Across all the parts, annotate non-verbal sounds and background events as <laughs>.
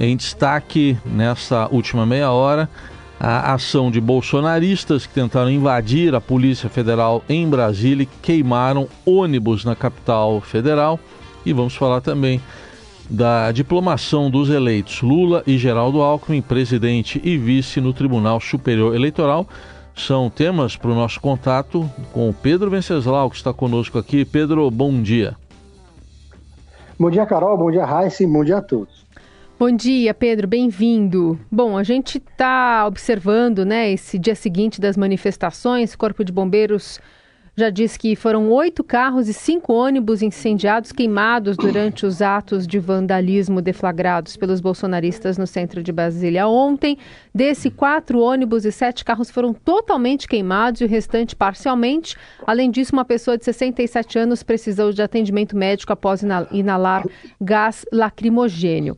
Em destaque nessa última meia hora, a ação de bolsonaristas que tentaram invadir a Polícia Federal em Brasília e queimaram ônibus na capital federal. E vamos falar também da diplomação dos eleitos Lula e Geraldo Alckmin, presidente e vice no Tribunal Superior Eleitoral. São temas para o nosso contato com o Pedro Venceslau, que está conosco aqui. Pedro, bom dia. Bom dia, Carol. Bom dia, Raíssa. Bom dia a todos. Bom dia, Pedro, bem-vindo. Bom, a gente está observando, né, esse dia seguinte das manifestações, Corpo de Bombeiros já disse que foram oito carros e cinco ônibus incendiados, queimados durante os atos de vandalismo deflagrados pelos bolsonaristas no centro de Brasília ontem. Desse, quatro ônibus e sete carros foram totalmente queimados e o restante parcialmente. Além disso, uma pessoa de 67 anos precisou de atendimento médico após inalar gás lacrimogênio.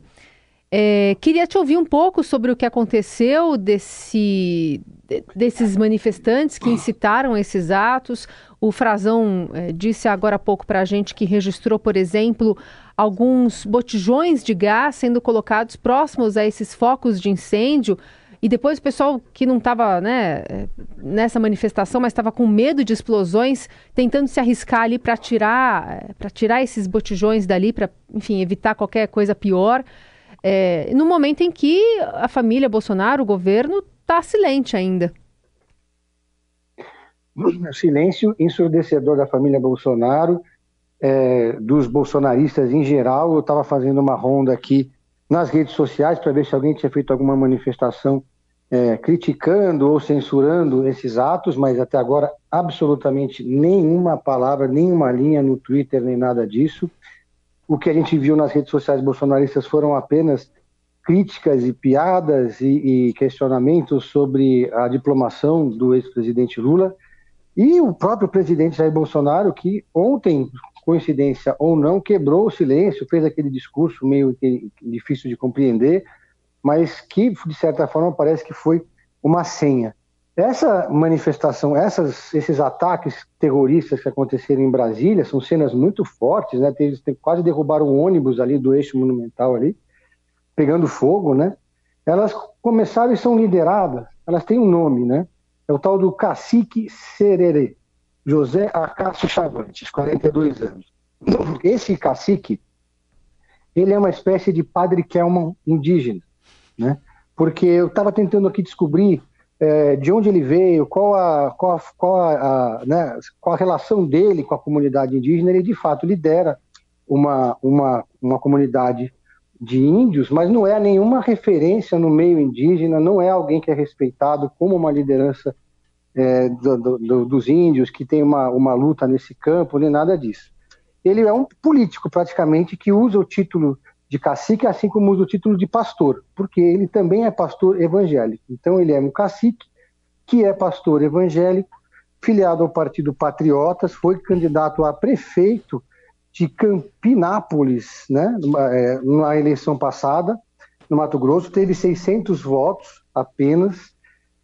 É, queria te ouvir um pouco sobre o que aconteceu desse, desses manifestantes que incitaram esses atos. O Frazão é, disse agora há pouco para a gente que registrou, por exemplo, alguns botijões de gás sendo colocados próximos a esses focos de incêndio. E depois o pessoal que não estava né, é, nessa manifestação, mas estava com medo de explosões, tentando se arriscar ali para tirar, é, tirar esses botijões dali, para, enfim, evitar qualquer coisa pior é, no momento em que a família Bolsonaro, o governo, está silente ainda. O <clears throat> silêncio ensurdecedor da família Bolsonaro, é, dos bolsonaristas em geral. Eu estava fazendo uma ronda aqui nas redes sociais para ver se alguém tinha feito alguma manifestação é, criticando ou censurando esses atos, mas até agora absolutamente nenhuma palavra, nenhuma linha no Twitter, nem nada disso. O que a gente viu nas redes sociais bolsonaristas foram apenas críticas e piadas e, e questionamentos sobre a diplomação do ex-presidente Lula e o próprio presidente Jair Bolsonaro, que ontem, coincidência ou não, quebrou o silêncio, fez aquele discurso meio difícil de compreender, mas que, de certa forma, parece que foi uma senha. Essa manifestação, essas, esses ataques terroristas que aconteceram em Brasília são cenas muito fortes, né? Eles quase derrubaram um ônibus ali do eixo monumental ali, pegando fogo, né? Elas começaram e são lideradas, elas têm um nome, né? É o tal do cacique Sererê, José Acácio Chavantes, 42 anos. Esse cacique, ele é uma espécie de padre Kelman indígena, né? Porque eu estava tentando aqui descobrir é, de onde ele veio, qual a, qual, a, qual, a, a, né, qual a relação dele com a comunidade indígena, ele de fato lidera uma, uma, uma comunidade de índios, mas não é nenhuma referência no meio indígena, não é alguém que é respeitado como uma liderança é, do, do, dos índios, que tem uma, uma luta nesse campo, nem nada disso. Ele é um político, praticamente, que usa o título de cacique, assim como o título de pastor, porque ele também é pastor evangélico. Então, ele é um cacique que é pastor evangélico, filiado ao Partido Patriotas, foi candidato a prefeito de Campinápolis, né, é, na eleição passada, no Mato Grosso, teve 600 votos apenas,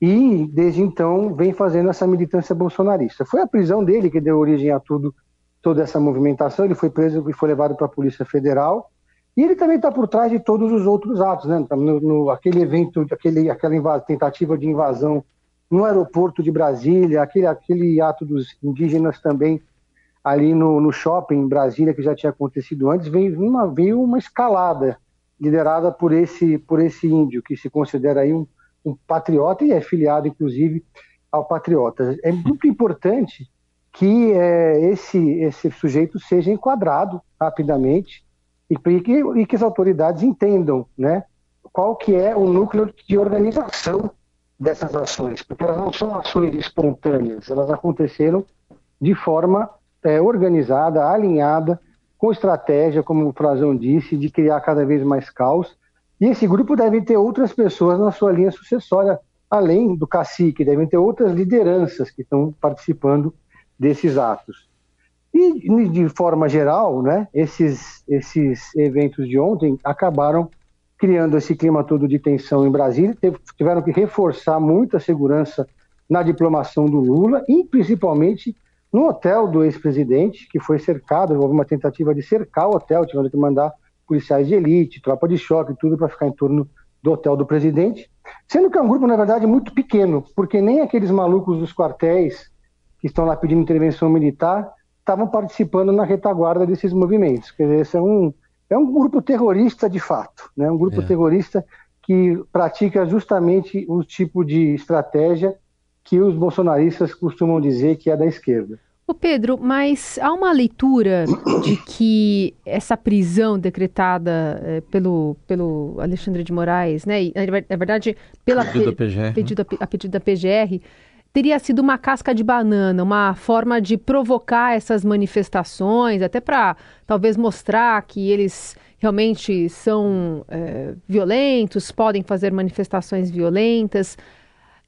e desde então vem fazendo essa militância bolsonarista. Foi a prisão dele que deu origem a tudo, toda essa movimentação. Ele foi preso e foi levado para a Polícia Federal. E ele também está por trás de todos os outros atos, né? No, no, aquele evento, aquele, aquela tentativa de invasão no aeroporto de Brasília, aquele, aquele ato dos indígenas também ali no, no shopping em Brasília, que já tinha acontecido antes, veio uma, veio uma escalada liderada por esse, por esse índio, que se considera aí um, um patriota e é filiado, inclusive, ao patriota. É muito importante que é, esse, esse sujeito seja enquadrado rapidamente e que, e que as autoridades entendam né, qual que é o núcleo de organização dessas ações, porque elas não são ações espontâneas, elas aconteceram de forma é, organizada, alinhada, com estratégia, como o Frazão disse, de criar cada vez mais caos. E esse grupo deve ter outras pessoas na sua linha sucessória, além do cacique, devem ter outras lideranças que estão participando desses atos. E, de forma geral, né, esses, esses eventos de ontem acabaram criando esse clima todo de tensão em Brasília, tiveram que reforçar muita segurança na diplomação do Lula e principalmente no hotel do ex-presidente, que foi cercado, houve uma tentativa de cercar o hotel, tiveram que mandar policiais de elite, tropa de choque, tudo para ficar em torno do hotel do presidente, sendo que é um grupo, na verdade, muito pequeno, porque nem aqueles malucos dos quartéis que estão lá pedindo intervenção militar estavam participando na retaguarda desses movimentos. Quer dizer, esse é um, é um grupo terrorista de fato, né? um grupo é. terrorista que pratica justamente o tipo de estratégia que os bolsonaristas costumam dizer que é da esquerda. Ô Pedro, mas há uma leitura de que essa prisão decretada eh, pelo, pelo Alexandre de Moraes, né, e, na verdade, pela pedido da PGR, pedido, a, a pedido da PGR, teria sido uma casca de banana, uma forma de provocar essas manifestações, até para talvez mostrar que eles realmente são é, violentos, podem fazer manifestações violentas.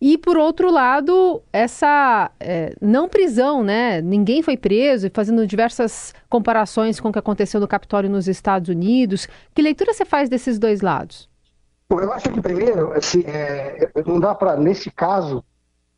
E, por outro lado, essa é, não prisão, né? Ninguém foi preso, fazendo diversas comparações com o que aconteceu no Capitólio nos Estados Unidos. Que leitura você faz desses dois lados? Bom, eu acho que, primeiro, assim, é, não dá para, nesse caso,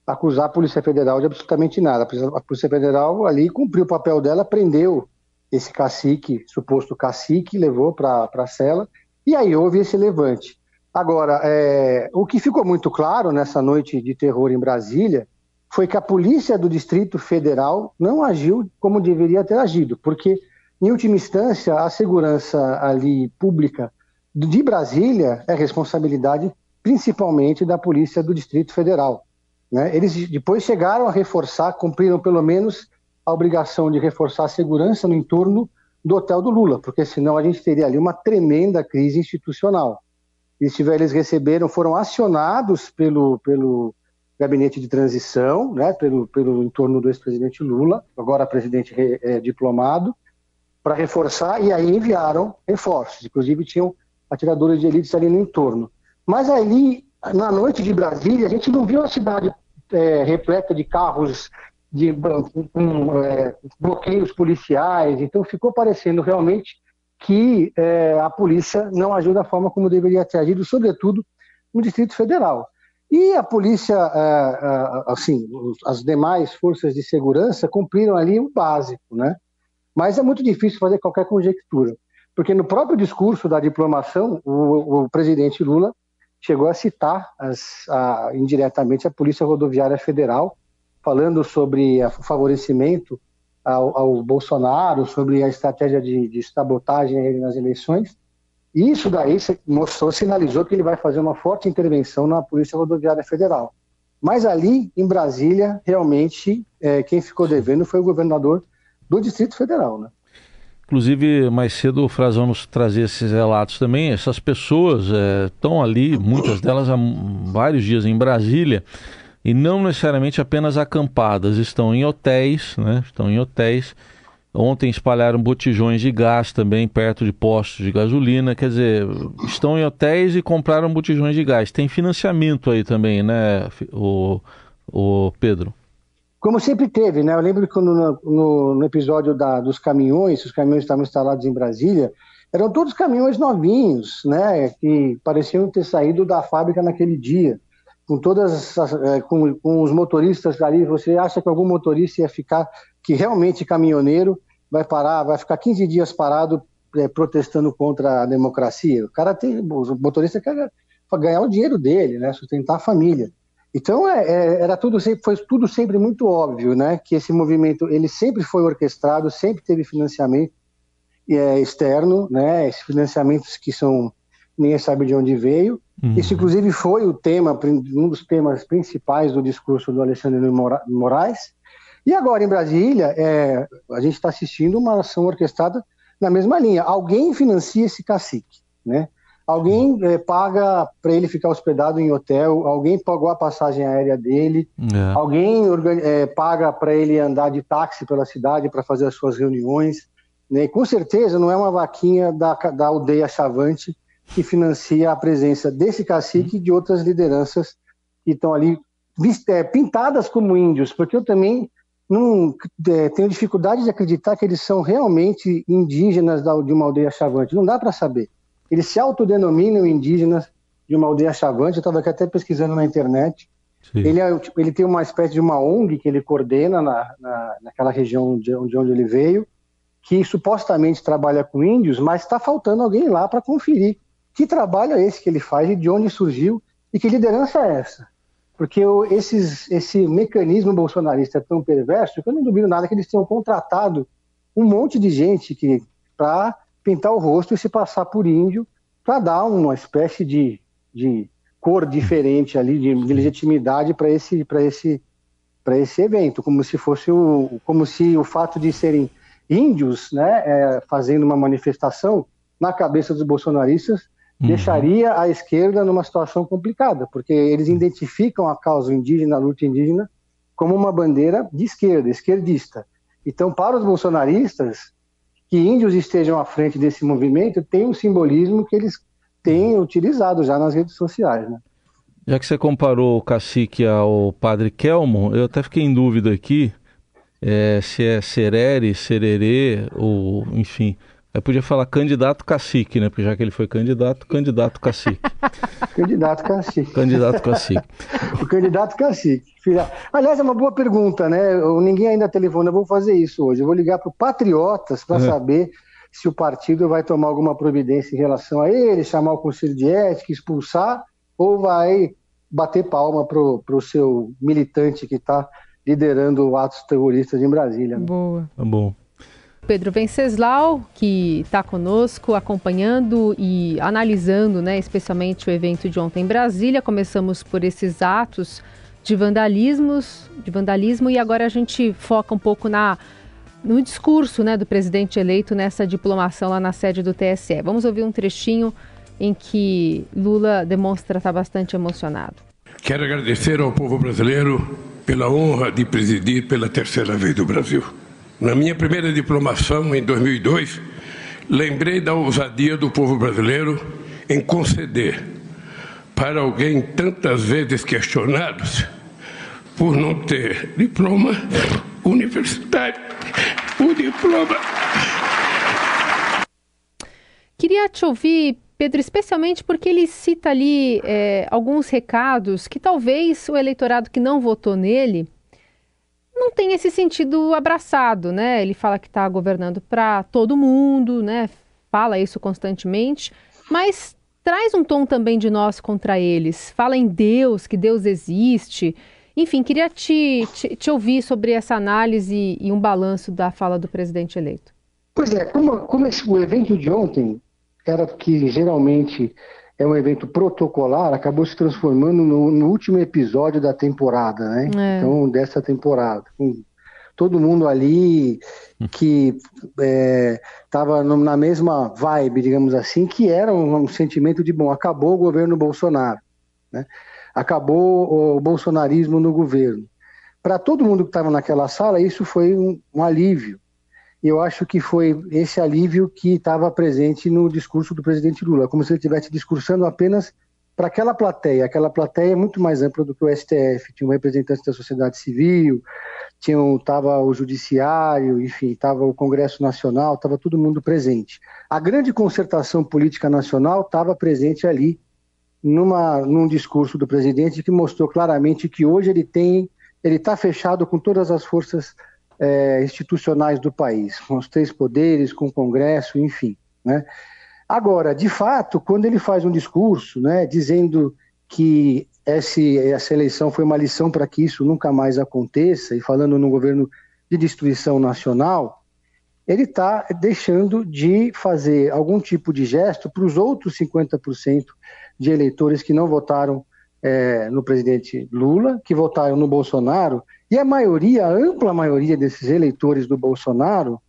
acusar a Polícia Federal de absolutamente nada. A Polícia Federal ali cumpriu o papel dela, prendeu esse cacique, suposto cacique, levou para a cela, e aí houve esse levante. Agora, é, o que ficou muito claro nessa noite de terror em Brasília foi que a polícia do Distrito Federal não agiu como deveria ter agido, porque, em última instância, a segurança ali pública de Brasília é responsabilidade principalmente da polícia do Distrito Federal. Né? Eles depois chegaram a reforçar, cumpriram pelo menos a obrigação de reforçar a segurança no entorno do hotel do Lula, porque senão a gente teria ali uma tremenda crise institucional. Eles, tiveram, eles receberam, foram acionados pelo, pelo gabinete de transição, né, pelo, pelo entorno do ex-presidente Lula, agora presidente é, diplomado, para reforçar e aí enviaram reforços. Inclusive tinham atiradores de elite ali no entorno. Mas ali, na noite de Brasília, a gente não viu a cidade é, repleta de carros de com, é, bloqueios policiais, então ficou parecendo realmente que é, a polícia não agiu da forma como deveria ter agido, sobretudo no Distrito Federal. E a polícia, é, assim, as demais forças de segurança cumpriram ali o básico, né? Mas é muito difícil fazer qualquer conjectura, porque no próprio discurso da diplomação, o, o presidente Lula chegou a citar as, a, indiretamente a Polícia Rodoviária Federal, falando sobre o favorecimento ao, ao Bolsonaro sobre a estratégia de, de sabotagem nas eleições. E isso daí mostrou, sinalizou que ele vai fazer uma forte intervenção na Polícia Rodoviária Federal. Mas ali, em Brasília, realmente, é, quem ficou devendo foi o governador do Distrito Federal, né? Inclusive, mais cedo o Frazão nos trazia esses relatos também. Essas pessoas estão é, ali, muitas delas há vários dias em Brasília, e não necessariamente apenas acampadas, estão em hotéis, né? Estão em hotéis. Ontem espalharam botijões de gás também perto de postos de gasolina, quer dizer, estão em hotéis e compraram botijões de gás. Tem financiamento aí também, né, o, o Pedro? Como sempre teve, né? Eu lembro que no, no, no episódio da, dos caminhões, os caminhões estavam instalados em Brasília, eram todos caminhões novinhos, né? Que pareciam ter saído da fábrica naquele dia com todas as, é, com, com, os motoristas ali, você acha que algum motorista ia ficar, que realmente caminhoneiro, vai parar, vai ficar 15 dias parado é, protestando contra a democracia? O cara tem, o motorista quer ganhar o dinheiro dele, né, sustentar a família. Então é, é, era tudo sempre, foi tudo sempre muito óbvio, né, que esse movimento ele sempre foi orquestrado, sempre teve financiamento é, externo, né, esses financiamentos que são ninguém sabe de onde veio, Uhum. Isso, inclusive, foi o tema, um dos temas principais do discurso do Alexandre Moraes. E agora, em Brasília, é, a gente está assistindo uma ação orquestrada na mesma linha. Alguém financia esse cacique, né? Alguém é, paga para ele ficar hospedado em hotel, alguém pagou a passagem aérea dele, é. alguém é, paga para ele andar de táxi pela cidade para fazer as suas reuniões. Né? com certeza não é uma vaquinha da, da aldeia Chavante que financia a presença desse cacique e de outras lideranças que estão ali é, pintadas como índios, porque eu também não é, tenho dificuldade de acreditar que eles são realmente indígenas de uma aldeia chavante. Não dá para saber. Eles se autodenominam indígenas de uma aldeia chavante. Eu estava aqui até pesquisando na internet. Ele, é, tipo, ele, tem uma espécie de uma ONG que ele coordena na, na, naquela região de, de onde ele veio. que supostamente trabalha com índios, mas está faltando alguém lá para conferir que trabalho é esse que ele faz e de onde surgiu e que liderança é essa. Porque esses, esse mecanismo bolsonarista é tão perverso que eu não duvido nada que eles tenham contratado um monte de gente que para pintar o rosto e se passar por índio para dar uma espécie de, de cor diferente ali, de, de legitimidade para esse, esse, esse evento, como se fosse o, como se o fato de serem índios né, é, fazendo uma manifestação na cabeça dos bolsonaristas uhum. deixaria a esquerda numa situação complicada, porque eles identificam a causa indígena, a luta indígena, como uma bandeira de esquerda, esquerdista. Então, para os bolsonaristas, que índios estejam à frente desse movimento tem um simbolismo que eles têm utilizado já nas redes sociais. Né? Já que você comparou o cacique ao padre Kelmo, eu até fiquei em dúvida aqui é, se é Serere, Sererê, ou enfim. Eu podia falar candidato cacique, né? Porque já que ele foi candidato, candidato cacique. <laughs> candidato cacique. Candidato cacique. o candidato cacique. Aliás, é uma boa pergunta, né? Ninguém ainda telefona, eu vou fazer isso hoje. Eu vou ligar para o Patriotas para uhum. saber se o partido vai tomar alguma providência em relação a ele, chamar o Conselho de Ética, expulsar, ou vai bater palma para o seu militante que está liderando atos terroristas em Brasília. Né? Boa. Tá bom. Pedro Venceslau, que está conosco, acompanhando e analisando, né, especialmente o evento de ontem em Brasília. Começamos por esses atos de vandalismos, de vandalismo, e agora a gente foca um pouco na no discurso né, do presidente eleito nessa diplomação lá na sede do TSE. Vamos ouvir um trechinho em que Lula demonstra estar bastante emocionado. Quero agradecer ao povo brasileiro pela honra de presidir pela terceira vez do Brasil. Na minha primeira diplomação, em 2002, lembrei da ousadia do povo brasileiro em conceder para alguém tantas vezes questionado por não ter diploma universitário, o diploma. Queria te ouvir, Pedro, especialmente porque ele cita ali é, alguns recados que talvez o eleitorado que não votou nele não tem esse sentido abraçado, né? Ele fala que está governando para todo mundo, né? Fala isso constantemente, mas traz um tom também de nós contra eles. Fala em Deus, que Deus existe. Enfim, queria te, te, te ouvir sobre essa análise e um balanço da fala do presidente eleito. Pois é, como, como esse, o evento de ontem era que geralmente é um evento protocolar, acabou se transformando no, no último episódio da temporada, né? É. Então, dessa temporada. Com todo mundo ali que estava é, na mesma vibe, digamos assim, que era um, um, sentimento de, bom, acabou o governo Bolsonaro, né? acabou o bolsonarismo no governo. Para todo mundo que estava naquela sala, isso foi um, um alívio, eu acho que foi esse alívio que estava presente no discurso do presidente Lula, como se ele estivesse discursando apenas para aquela plateia. Aquela plateia é muito mais ampla do que o STF. Tinha um representante da sociedade civil, tinha estava o judiciário, enfim, estava o Congresso Nacional, estava todo mundo presente. A grande concertação política nacional estava presente ali numa, num discurso do presidente que mostrou claramente que hoje ele tem, ele está fechado com todas as forças é, institucionais do país, com os três poderes, com o Congresso, enfim. Né? Agora, de fato, quando ele faz um discurso né, dizendo que esse, essa eleição foi uma lição para que isso nunca mais aconteça, e falando no governo de destruição nacional, ele está deixando de fazer algum tipo de gesto para os outros 50% de eleitores que não votaram é, no presidente Lula, que votaram no Bolsonaro e a maioria, a ampla maioria desses eleitores do Bolsonaro,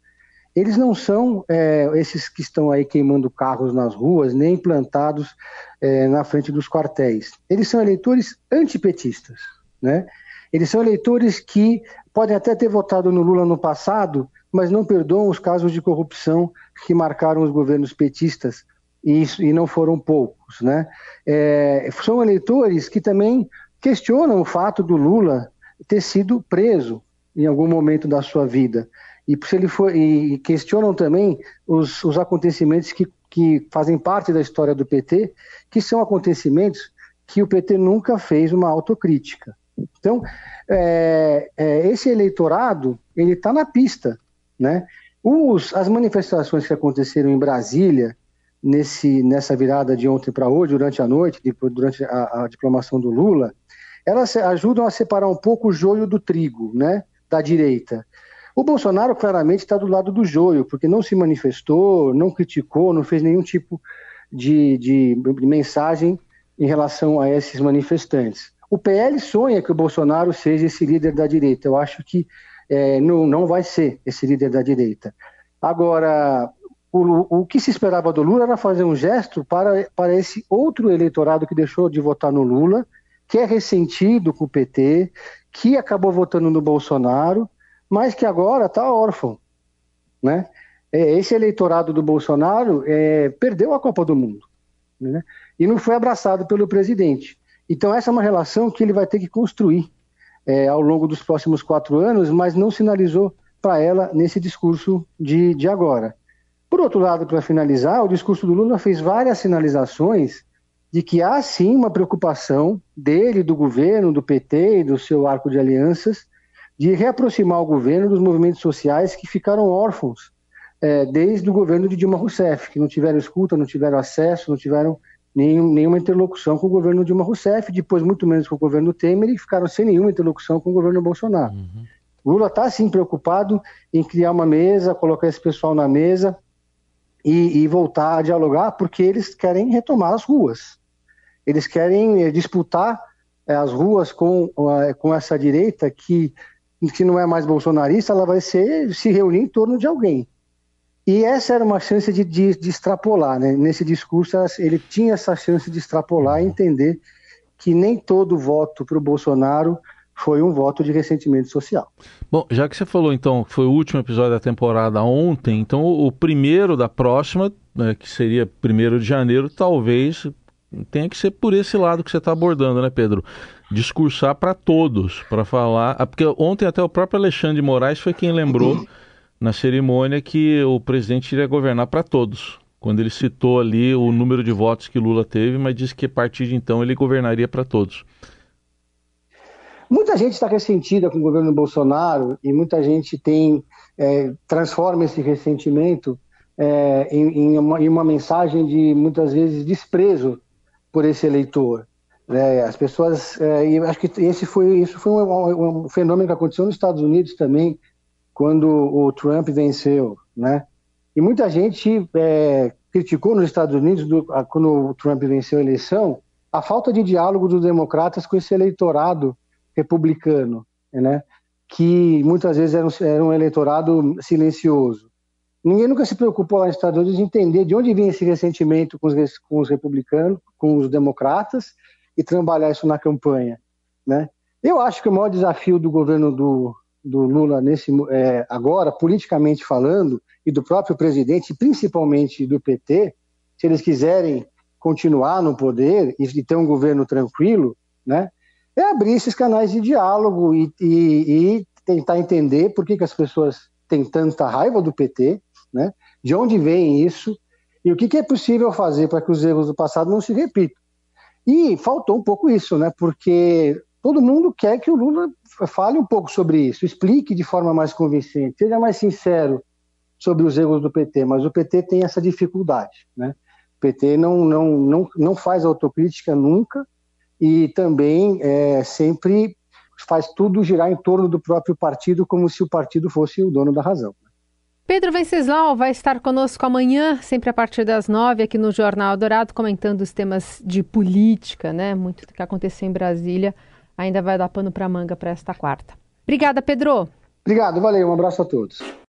eles não são é, esses que estão aí queimando carros nas ruas, nem plantados é, na frente dos quartéis. Eles são eleitores antipetistas, né? Eles são eleitores que podem até ter votado no Lula no passado, mas não perdoam os casos de corrupção que marcaram os governos petistas, e, isso, e não foram poucos, né? É, são eleitores que também questionam o fato do Lula ter sido preso em algum momento da sua vida. E se ele foi e questionam também os, os acontecimentos que, que fazem parte da história do PT, que são acontecimentos que o PT nunca fez uma autocrítica. Então, é, é, esse eleitorado ele está na pista, né? Os, as manifestações que aconteceram em Brasília, nesse, nessa virada de ontem para hoje, durante a noite, durante a, a diplomação do Lula, elas ajudam a separar um pouco o joio do trigo, né, da direita. O Bolsonaro claramente está do lado do joio, porque não se manifestou, não criticou, não fez nenhum tipo de, de, de mensagem em relação a esses manifestantes. O PL sonha que o Bolsonaro seja esse líder da direita. Eu acho que é, não, não vai ser esse líder da direita. Agora, o, o que se esperava do Lula era fazer um gesto para, para esse outro eleitorado que deixou de votar no Lula, que é ressentido com o PT, que acabou votando no Bolsonaro, mas que agora está órfão. Né? É, esse eleitorado do Bolsonaro é, perdeu a Copa do Mundo né? e não foi abraçado pelo presidente. Então, essa é uma relação que ele vai ter que construir é, ao longo dos próximos quatro anos, mas não sinalizou para ela nesse discurso de, de agora. Por outro lado, para finalizar, o discurso do Lula fez várias sinalizações de que há sim uma preocupação dele, do governo, do PT e do seu arco de alianças, de reaproximar o governo dos movimentos sociais que ficaram órfãos é, desde o governo de Dilma Rousseff, que não tiveram escuta, não tiveram acesso, não tiveram nenhum, nenhuma interlocução com o governo Dilma Rousseff, depois muito menos com o governo Temer e ficaram sem nenhuma interlocução com o governo Bolsonaro. Uhum. Lula está sim preocupado em criar uma mesa, colocar esse pessoal na mesa e, e, voltar a dialogar, porque eles querem retomar as ruas. Eles querem é, disputar é, as ruas com, é, com essa direita que, que não é mais bolsonarista, ela vai ser se reunir em torno de alguém. E essa era uma chance de, de, de extrapolar, né? Nesse discurso, ele tinha essa chance de extrapolar e entender que nem todo voto para o Bolsonaro foi um voto de ressentimento social. Bom, já que você falou então que foi o último episódio da temporada ontem, então o primeiro da próxima, né, que seria primeiro de janeiro, talvez tenha que ser por esse lado que você está abordando, né, Pedro? Discursar para todos, para falar. Ah, porque ontem até o próprio Alexandre de Moraes foi quem lembrou na cerimônia que o presidente iria governar para todos. Quando ele citou ali o número de votos que Lula teve, mas disse que a partir de então ele governaria para todos. Muita gente está ressentida com o governo Bolsonaro e muita gente tem é, transforma esse ressentimento é, em, em, uma, em, uma, mensagem de muitas vezes desprezo por esse eleitor. É, as pessoas, é, e acho que esse foi isso foi um, um, fenômeno que aconteceu nos Estados Unidos também quando o Trump venceu, né? E muita gente é, criticou nos Estados Unidos, do, quando o Trump venceu a eleição, a falta de diálogo dos democratas com esse eleitorado republicano, né? que muitas vezes era um, era um eleitorado silencioso. Ninguém nunca se preocupou lá nos Estados Unidos de entender de onde vinha esse ressentimento com os, com os republicanos, com os democratas, e trabalhar isso na campanha. Né? Eu acho que o maior desafio do governo do, do Lula nesse é, agora, politicamente falando, e do próprio presidente, principalmente do PT, se eles quiserem continuar no poder e, ter um governo tranquilo, né, é abrir esses canais de diálogo e, e, e tentar entender por que, que as pessoas têm tanta raiva do PT, né, de onde vem isso e o que, que é possível fazer para que os erros do passado não se repitam. E faltou um pouco isso, né, porque todo mundo quer que o Lula fale um pouco sobre isso, explique de forma mais convincente, seja mais sincero sobre os erros do PT, mas o PT tem essa dificuldade, né? O PT não, não, não, não faz autocrítica nunca e também é, sempre faz tudo girar em torno do próprio partido, como se o partido fosse o dono da razão. Pedro Venceslau vai estar conosco amanhã, sempre a partir das nove, aqui no Jornal Dourado, comentando os temas de política, né? Muito do que aconteceu em Brasília ainda vai dar pano para manga para esta quarta. Obrigada, Pedro. Obrigado, valeu, um abraço a todos.